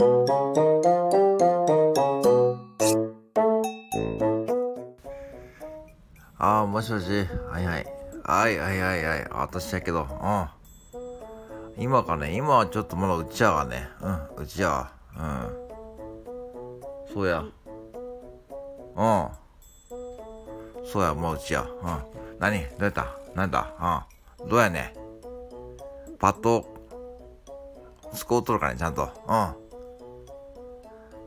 ああ、もしもし。はいはい。はいはいはいはい。私だけど、うん。今かね、今はちょっとまだうちやがね。うん、うちや。うん。そうや。うん。そうや、もううちや。うん。何？どうやった？なんだ？うん。どうやねパッと、スコーとるかね、ちゃんと。うん。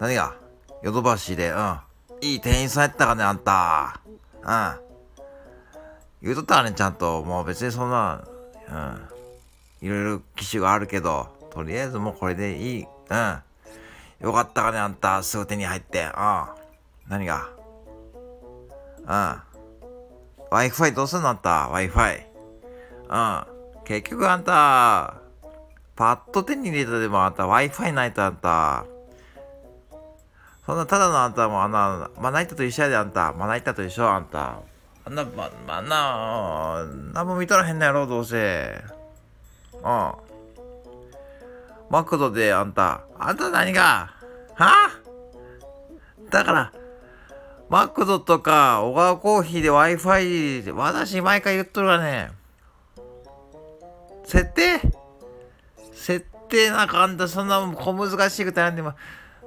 何が？ヨドバシで、うん。いい店員さんやったかね、あんた。うん。言うとったらね、ちゃんと。もう別にそんな、うん。いろいろ機種があるけど、とりあえずもうこれでいい。うん。よかったかね、あんた。すぐ手に入って。うん。何が？うん。Wi-Fi どうすんのあんた ?Wi-Fi。うん。結局あんた、パッと手に入れたでもあんた Wi-Fi ないとあんた。そんなただのあんたもあんな、まな板と一緒やであんた。まな板と一緒あんた。あんな、ま、まな、なんも見とらへんのやろ、どうせ。うん。マクドであんた、あんた何が？は？だから、マクドとか、小川コーヒーで Wi-Fi、私毎回言っとるがね、設定？設定なんかあんたそんな小難しいことやんでも、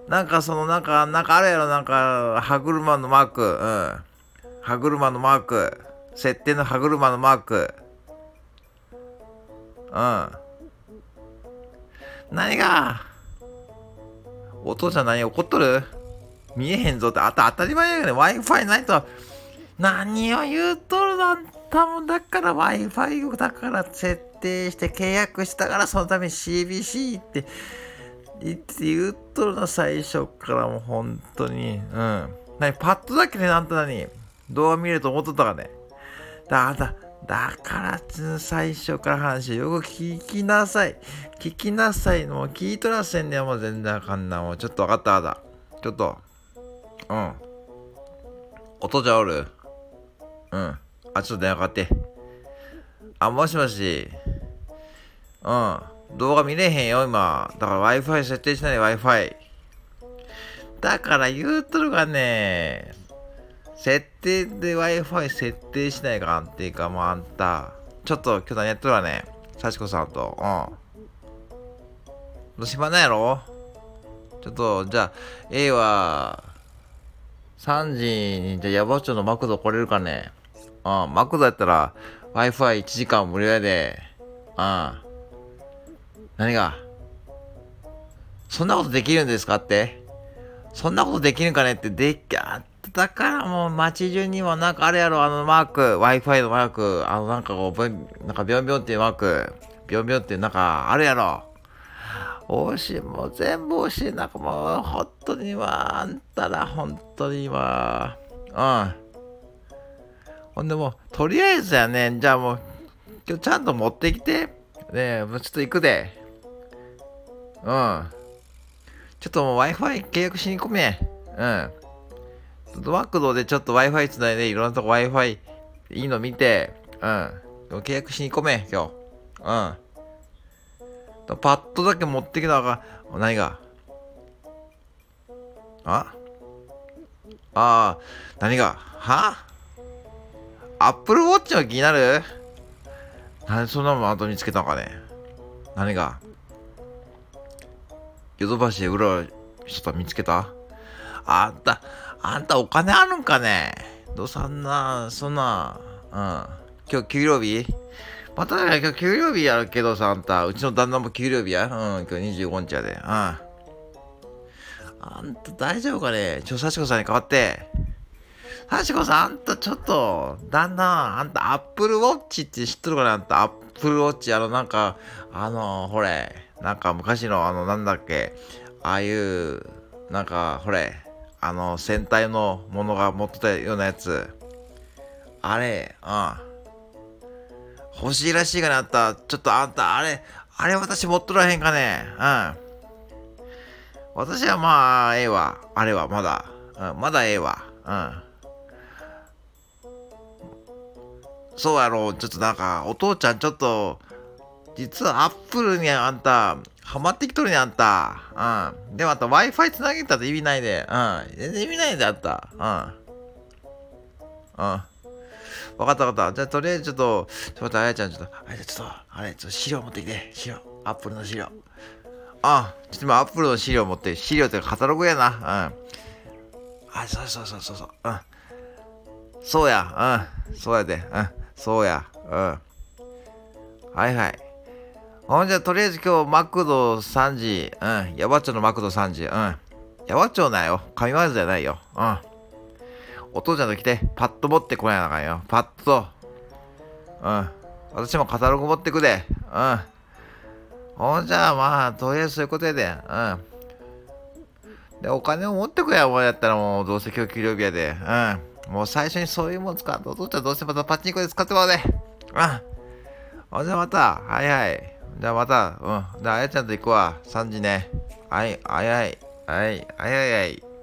なんかそのなんか、なんかあるやろ、なんか、歯車のマーク、うん。歯車のマーク。設定の歯車のマーク。うん。何が？お父ちゃん何怒っとる？見えへんぞってあた当たり前やけど Wi-Fi ないと何を言うとるのあんたもだから Wi-Fi だから設定して契約したからそのために CBC ってって言うとるの最初からもう本当にうん何パッとだけであんた何動画見れると思っとったかねだあんただから最初から話よく聞きなさい。聞きなさい。もう聞いとらせんね。もう全然あかんな。もうちょっとわかっただ。ちょっと。うん。お父ちゃおる？うん。あ、ちょっと電話かかって。あ、もしもし。うん。動画見れへんよ、今。だから Wi-Fi 設定しないで Wi-Fi。だから言うとるがね、設定で Wi-Fi 設定しないかんっていうか、もうあんた、ちょっと今日何やっとるわね。幸子さんと。うん。どう暇なんやろ？ちょっと、じゃあ、A は、3時に、じゃあ、矢場町のマクド来れるかね？うん、マクドやったら、Wi-Fi1 時間無料やで。うん。何が？そんなことできるんですかって？そんなことできるんかねって、でっかだからもう街中にはなんかあれやろ、あのマーク、Wi-Fi のマーク、あのなんかこう、なんかビョンビョンっていうマーク、ビョンビョンっていうなんかあるやろ。惜しい、もう全部惜しい。なんかもう、本当に今、あんたら、本当に今、うん。ほんでもう、とりあえずやね、じゃあもう、今日ちゃんと持ってきて。ねえ、もうちょっと行くで。うん。ちょっともう Wi-Fi 契約しに込め。うん。マクドでちょっと Wi-Fi つないで、いろんなとこ Wi-Fi いいの見て、うん。契約しに込め、今日。うん。パッとだけ持ってきたが、何が？あ？ああ、何が？は？アップルウォッチの気になる？何？そんなもん後見つけたのかね何が？ヨドバシでうろうろした見つけた？あんた、あんたお金あるんかね？どうそんな、そんな、うん。今日給料日？またね、今日給料日やるけどさ、あんた、うちの旦那も給料日や。うん、今日25日やで。うん。あんた大丈夫かね？ちょ、幸子さんに代わって。幸子さん、あんたちょっと、旦那、あんたアップルウォッチって知っとるかなあんたアップルウォッチ、あの、なんか、あの、ほれ、なんか昔の、あの、なんだっけ、ああいう、なんか、ほれ、あの、戦隊のものが持ってたようなやつ。あれ、うん。欲しいらしいかなあんた。ちょっとあんた、あれ、あれ私持っとらへんかねうん。私はまあ、ええわ。あれは、まだ。うん、まだええわ。うん。そうやろう。ちょっとなんか、お父ちゃんちょっと、実はアップルにあんた、ハマってきとるねあんた。うん。でもあと Wi-Fi つなげたって意味ないで。うん。全然意味ないであった。うん。うん。わかったわかった。じゃあとりあえずちょっと、ちょっと待って、あやちゃんちょっと、あやちゃん、ちょっと、あれ、ちょっと資料持ってきて。資料。アップルの資料。あ、ちょっと今アップルの資料持って、資料ってカタログやな。うん。あ、そうそうそうそうそう。うん。そうや。うん。そうやで。うん。そうや。うん。はいはい。ほんじゃ、とりあえず今日、マクド3時。うん。ヤバッチョのマクド3時。うん。ヤバッチョなよ。神ワイズじゃないよ。うん。お父ちゃんと来て、パッと持ってこないなあかんよ。パッと。うん。私もカタログ持ってくで。うん。ほんじゃ、まあ、とりあえずそういうことやで。うん。で、お金を持ってくや、もうやったらもう、どうせ今日給料日やで。うん。もう最初にそういうもん使って、お父ちゃんどうせまたパチンコで使ってもらうで。うん。ほんじゃまた、はいはい。じゃあまた、うん。じゃあ、あやちゃんと行くわ。3時ね。はい、あいはい。はい、あいはいはい。